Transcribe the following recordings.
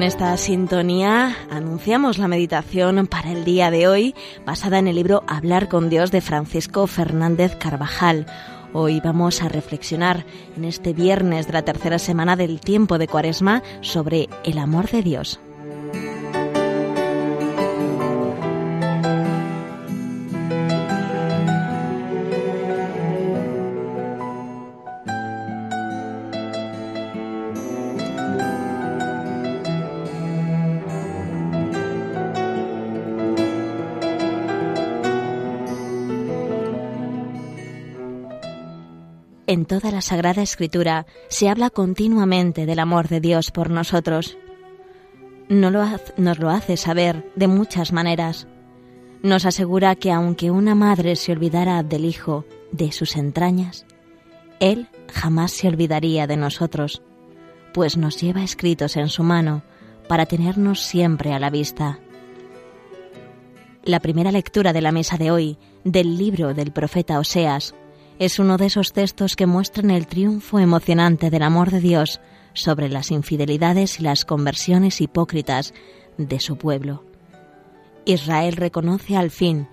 Con esta sintonía anunciamos la meditación para el día de hoy basada en el libro Hablar con Dios de Francisco Fernández Carvajal. Hoy vamos a reflexionar en este viernes de la tercera semana del tiempo de Cuaresma sobre el amor de Dios. En toda la Sagrada Escritura se habla continuamente del amor de Dios por nosotros. No lo nos lo hace saber de muchas maneras. Nos asegura que aunque una madre se olvidara del hijo de sus entrañas, Él jamás se olvidaría de nosotros, pues nos lleva escritos en su mano para tenernos siempre a la vista. La primera lectura de la mesa de hoy del libro del profeta Oseas es uno de esos textos que muestran el triunfo emocionante del amor de Dios sobre las infidelidades y las conversiones hipócritas de su pueblo. Israel reconoce al fin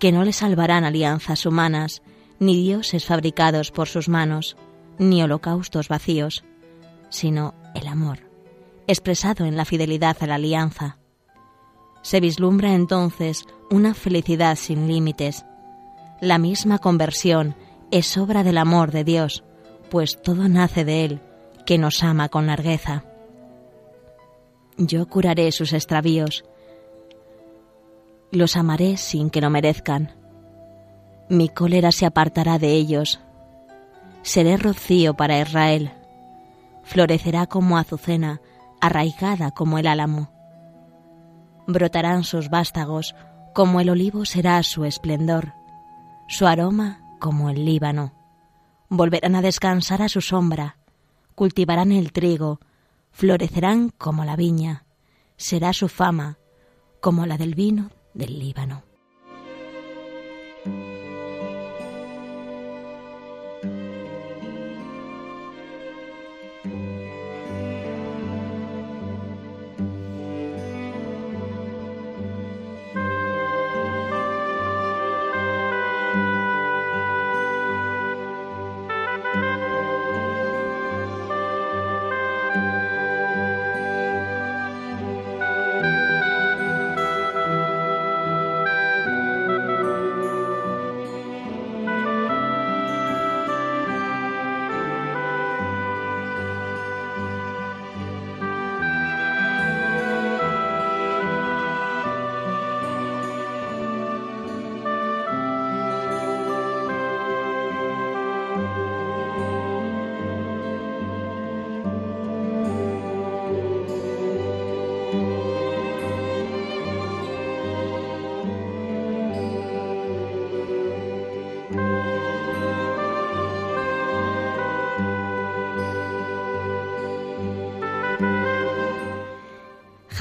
que no le salvarán alianzas humanas, ni dioses fabricados por sus manos, ni holocaustos vacíos, sino el amor, expresado en la fidelidad a la alianza. Se vislumbra entonces una felicidad sin límites, la misma conversión es obra del amor de Dios, pues todo nace de Él, que nos ama con largueza. Yo curaré sus extravíos, los amaré sin que lo merezcan. Mi cólera se apartará de ellos. Seré rocío para Israel. Florecerá como azucena, arraigada como el álamo. Brotarán sus vástagos, como el olivo será su esplendor. Su aroma como el Líbano. Volverán a descansar a su sombra, cultivarán el trigo, florecerán como la viña, será su fama como la del vino del Líbano.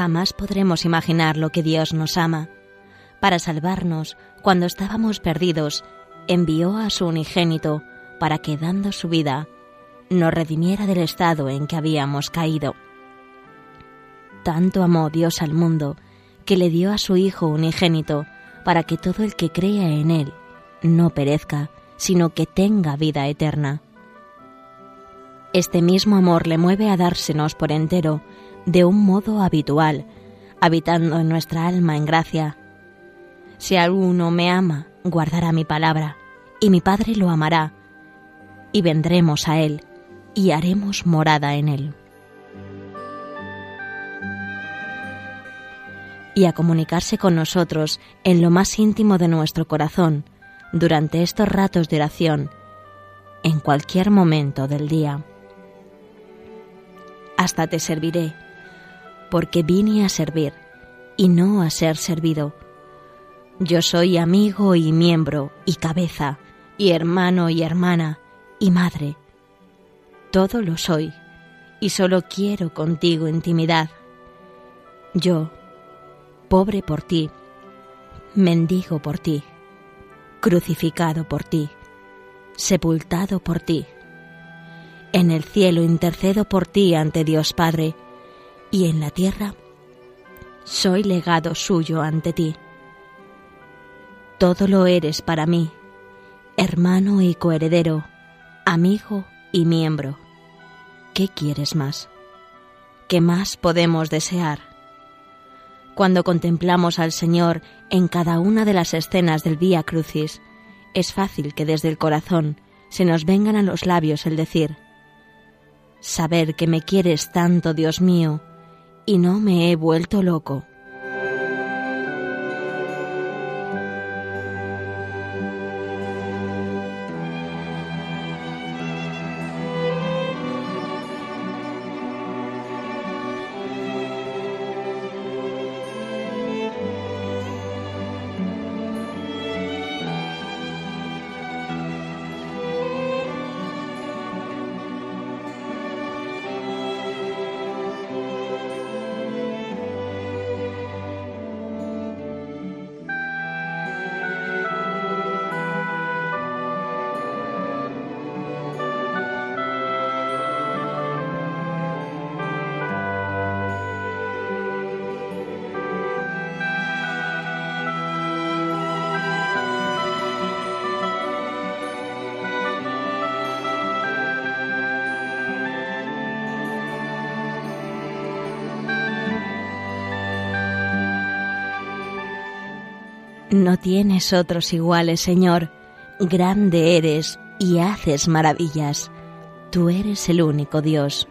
Jamás podremos imaginar lo que Dios nos ama. Para salvarnos, cuando estábamos perdidos, envió a su unigénito para que, dando su vida, nos redimiera del estado en que habíamos caído. Tanto amó Dios al mundo que le dio a su Hijo unigénito para que todo el que crea en Él no perezca, sino que tenga vida eterna. Este mismo amor le mueve a dársenos por entero de un modo habitual, habitando en nuestra alma en gracia. Si alguno me ama, guardará mi palabra, y mi Padre lo amará, y vendremos a él, y haremos morada en él. Y a comunicarse con nosotros en lo más íntimo de nuestro corazón, durante estos ratos de oración, en cualquier momento del día. Hasta te serviré, porque vine a servir y no a ser servido. Yo soy amigo y miembro y cabeza y hermano y hermana y madre. Todo lo soy y solo quiero contigo intimidad. Yo, pobre por ti, mendigo por ti, crucificado por ti, sepultado por ti. En el cielo intercedo por ti ante Dios Padre, y en la tierra soy legado suyo ante ti. Todo lo eres para mí, hermano y coheredero, amigo y miembro. ¿Qué quieres más? ¿Qué más podemos desear? Cuando contemplamos al Señor en cada una de las escenas del Vía Crucis, es fácil que desde el corazón se nos vengan a los labios el decir, Saber que me quieres tanto, Dios mío, y no me he vuelto loco. No tienes otros iguales, Señor. Grande eres y haces maravillas. Tú eres el único Dios.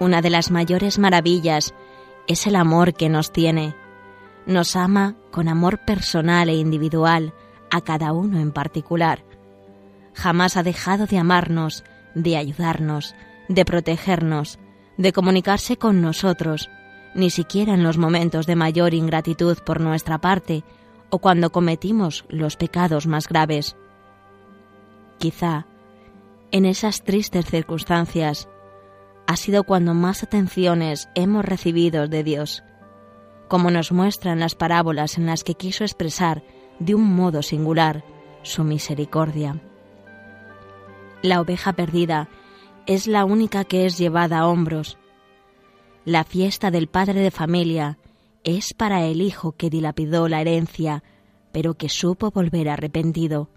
Una de las mayores maravillas es el amor que nos tiene. Nos ama con amor personal e individual a cada uno en particular. Jamás ha dejado de amarnos, de ayudarnos, de protegernos, de comunicarse con nosotros, ni siquiera en los momentos de mayor ingratitud por nuestra parte o cuando cometimos los pecados más graves. Quizá, en esas tristes circunstancias, ha sido cuando más atenciones hemos recibido de Dios, como nos muestran las parábolas en las que quiso expresar de un modo singular su misericordia. La oveja perdida es la única que es llevada a hombros, la fiesta del padre de familia es para el hijo que dilapidó la herencia, pero que supo volver arrepentido.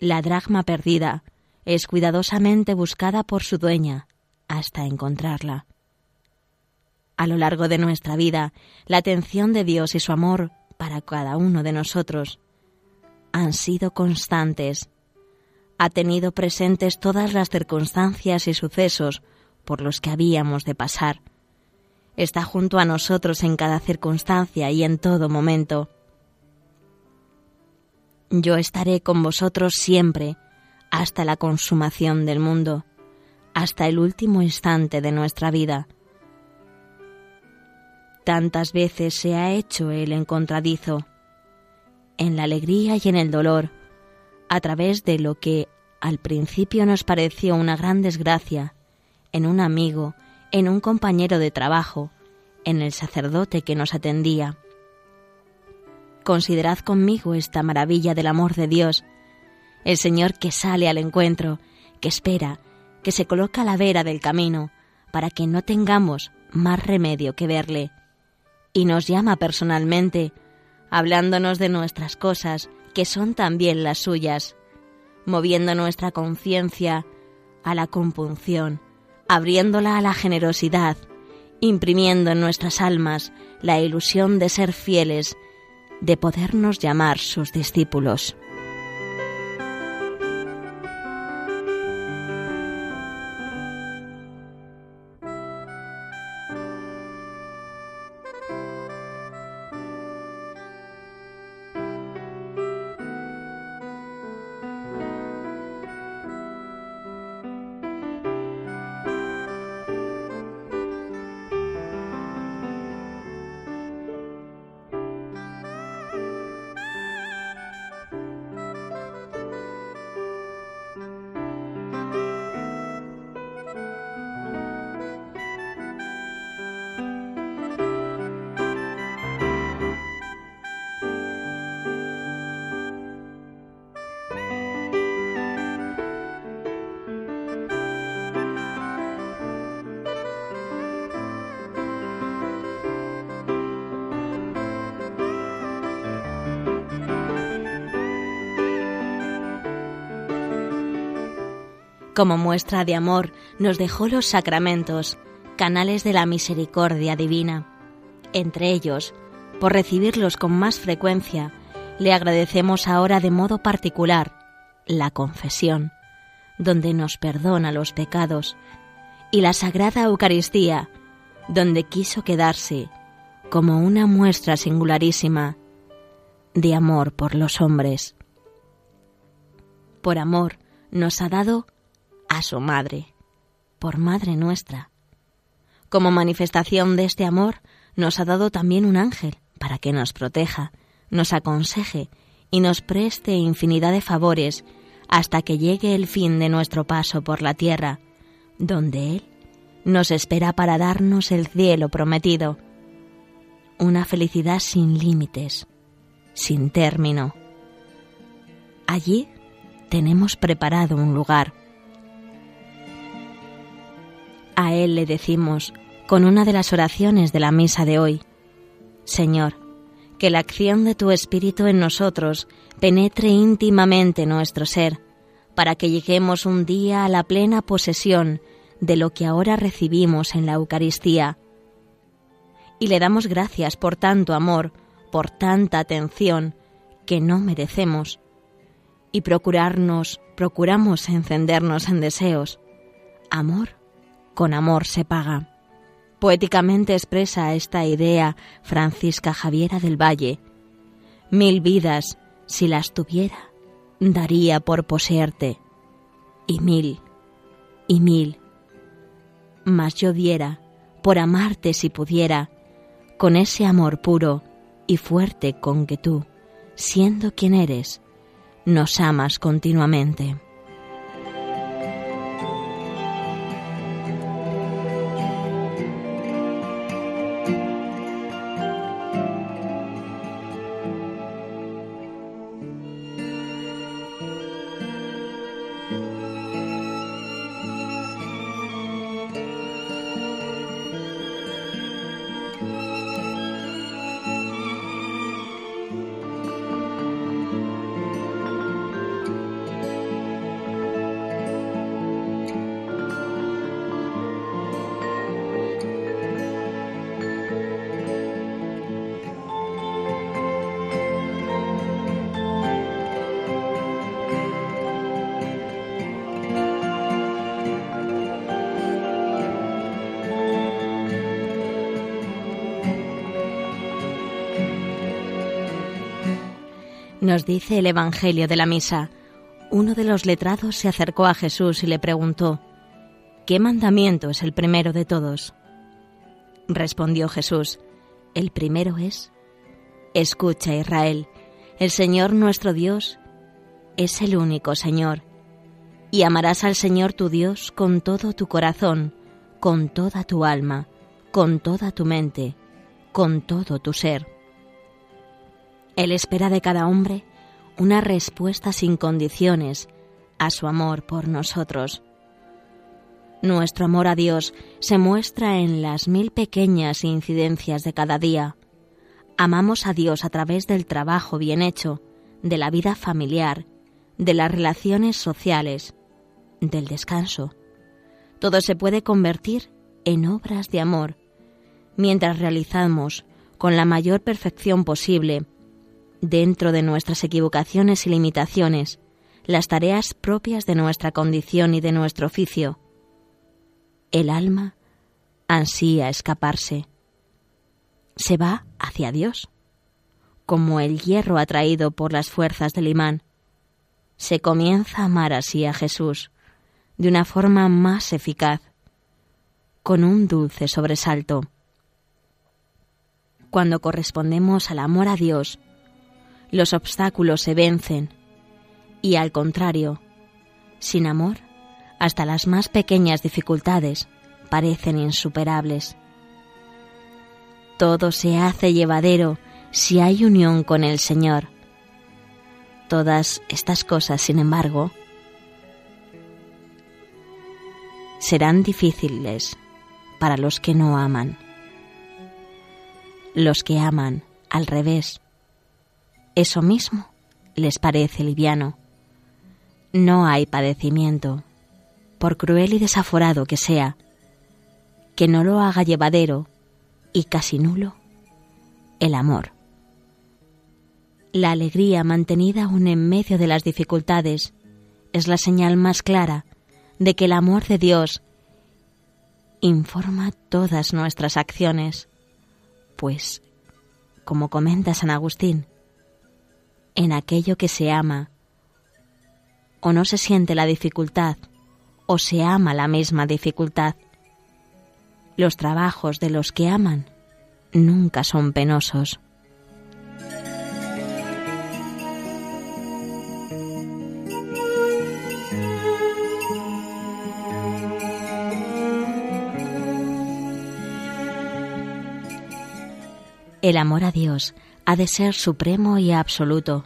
La dracma perdida es cuidadosamente buscada por su dueña hasta encontrarla. A lo largo de nuestra vida, la atención de Dios y su amor para cada uno de nosotros han sido constantes. Ha tenido presentes todas las circunstancias y sucesos por los que habíamos de pasar está junto a nosotros en cada circunstancia y en todo momento. Yo estaré con vosotros siempre, hasta la consumación del mundo, hasta el último instante de nuestra vida. Tantas veces se ha hecho el encontradizo, en la alegría y en el dolor, a través de lo que al principio nos pareció una gran desgracia, en un amigo, en un compañero de trabajo, en el sacerdote que nos atendía. Considerad conmigo esta maravilla del amor de Dios, el Señor que sale al encuentro, que espera, que se coloca a la vera del camino, para que no tengamos más remedio que verle, y nos llama personalmente, hablándonos de nuestras cosas, que son también las suyas, moviendo nuestra conciencia a la compunción, abriéndola a la generosidad, imprimiendo en nuestras almas la ilusión de ser fieles, de podernos llamar sus discípulos. Como muestra de amor, nos dejó los sacramentos, canales de la misericordia divina. Entre ellos, por recibirlos con más frecuencia, le agradecemos ahora de modo particular la confesión, donde nos perdona los pecados, y la Sagrada Eucaristía, donde quiso quedarse como una muestra singularísima de amor por los hombres. Por amor nos ha dado a su madre, por madre nuestra. Como manifestación de este amor, nos ha dado también un ángel para que nos proteja, nos aconseje y nos preste infinidad de favores hasta que llegue el fin de nuestro paso por la tierra, donde Él nos espera para darnos el cielo prometido, una felicidad sin límites, sin término. Allí tenemos preparado un lugar. A Él le decimos, con una de las oraciones de la misa de hoy, Señor, que la acción de tu Espíritu en nosotros penetre íntimamente nuestro ser, para que lleguemos un día a la plena posesión de lo que ahora recibimos en la Eucaristía. Y le damos gracias por tanto amor, por tanta atención que no merecemos, y procurarnos, procuramos encendernos en deseos. Amor con amor se paga. Poéticamente expresa esta idea Francisca Javiera del Valle. Mil vidas, si las tuviera, daría por poseerte. Y mil, y mil. Mas yo diera, por amarte si pudiera, con ese amor puro y fuerte con que tú, siendo quien eres, nos amas continuamente. Nos dice el Evangelio de la Misa. Uno de los letrados se acercó a Jesús y le preguntó, ¿qué mandamiento es el primero de todos? Respondió Jesús, el primero es, escucha Israel, el Señor nuestro Dios es el único Señor, y amarás al Señor tu Dios con todo tu corazón, con toda tu alma, con toda tu mente, con todo tu ser. Él espera de cada hombre una respuesta sin condiciones a su amor por nosotros. Nuestro amor a Dios se muestra en las mil pequeñas incidencias de cada día. Amamos a Dios a través del trabajo bien hecho, de la vida familiar, de las relaciones sociales, del descanso. Todo se puede convertir en obras de amor mientras realizamos con la mayor perfección posible dentro de nuestras equivocaciones y limitaciones, las tareas propias de nuestra condición y de nuestro oficio. El alma ansía escaparse. Se va hacia Dios, como el hierro atraído por las fuerzas del imán. Se comienza a amar así a Jesús de una forma más eficaz, con un dulce sobresalto. Cuando correspondemos al amor a Dios, los obstáculos se vencen y al contrario, sin amor, hasta las más pequeñas dificultades parecen insuperables. Todo se hace llevadero si hay unión con el Señor. Todas estas cosas, sin embargo, serán difíciles para los que no aman. Los que aman, al revés, eso mismo les parece liviano. No hay padecimiento, por cruel y desaforado que sea, que no lo haga llevadero y casi nulo el amor. La alegría mantenida aún en medio de las dificultades es la señal más clara de que el amor de Dios informa todas nuestras acciones, pues, como comenta San Agustín, en aquello que se ama, o no se siente la dificultad, o se ama la misma dificultad. Los trabajos de los que aman nunca son penosos. El amor a Dios ha de ser supremo y absoluto.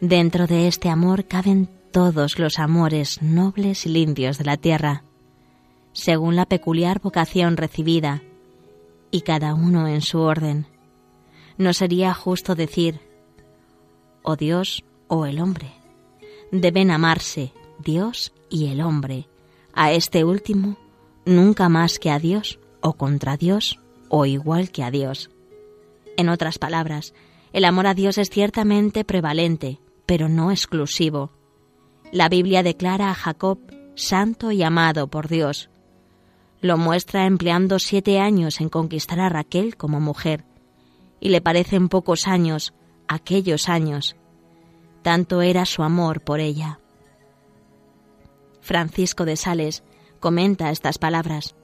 Dentro de este amor caben todos los amores nobles y limpios de la tierra, según la peculiar vocación recibida, y cada uno en su orden. No sería justo decir, o Dios o el hombre. Deben amarse Dios y el hombre, a este último nunca más que a Dios, o contra Dios, o igual que a Dios. En otras palabras, el amor a Dios es ciertamente prevalente, pero no exclusivo. La Biblia declara a Jacob santo y amado por Dios. Lo muestra empleando siete años en conquistar a Raquel como mujer, y le parecen pocos años aquellos años. Tanto era su amor por ella. Francisco de Sales comenta estas palabras.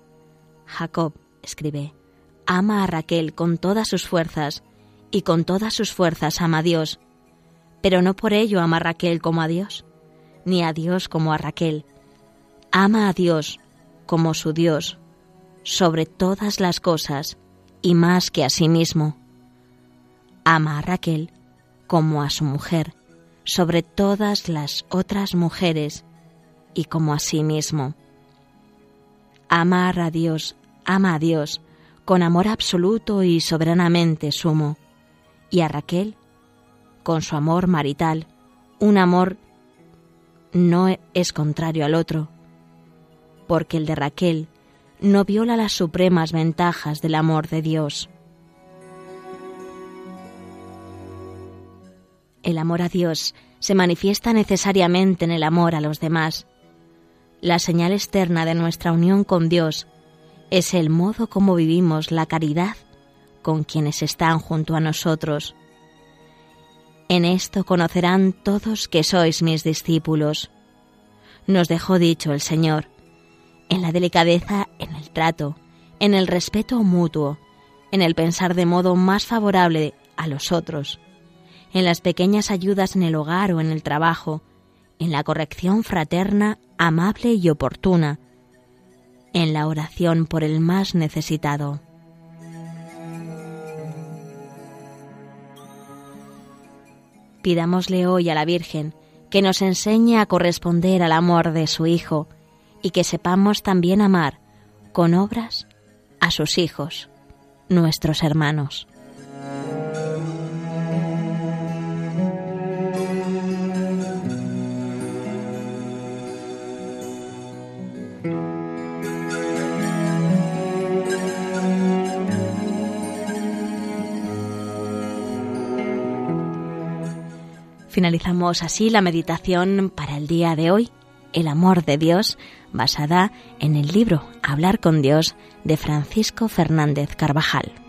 Jacob, escribe, ama a Raquel con todas sus fuerzas, y con todas sus fuerzas ama a Dios, pero no por ello ama a Raquel como a Dios, ni a Dios como a Raquel. Ama a Dios como su Dios, sobre todas las cosas y más que a sí mismo. Ama a Raquel como a su mujer, sobre todas las otras mujeres y como a sí mismo. Amar a Dios, ama a Dios con amor absoluto y soberanamente sumo, y a Raquel con su amor marital, un amor no es contrario al otro, porque el de Raquel no viola las supremas ventajas del amor de Dios. El amor a Dios se manifiesta necesariamente en el amor a los demás. La señal externa de nuestra unión con Dios es el modo como vivimos la caridad con quienes están junto a nosotros. En esto conocerán todos que sois mis discípulos. Nos dejó dicho el Señor, en la delicadeza en el trato, en el respeto mutuo, en el pensar de modo más favorable a los otros, en las pequeñas ayudas en el hogar o en el trabajo, en la corrección fraterna, amable y oportuna, en la oración por el más necesitado. Pidámosle hoy a la Virgen que nos enseñe a corresponder al amor de su Hijo y que sepamos también amar con obras a sus hijos, nuestros hermanos. Finalizamos así la meditación para el día de hoy, el amor de Dios, basada en el libro Hablar con Dios de Francisco Fernández Carvajal.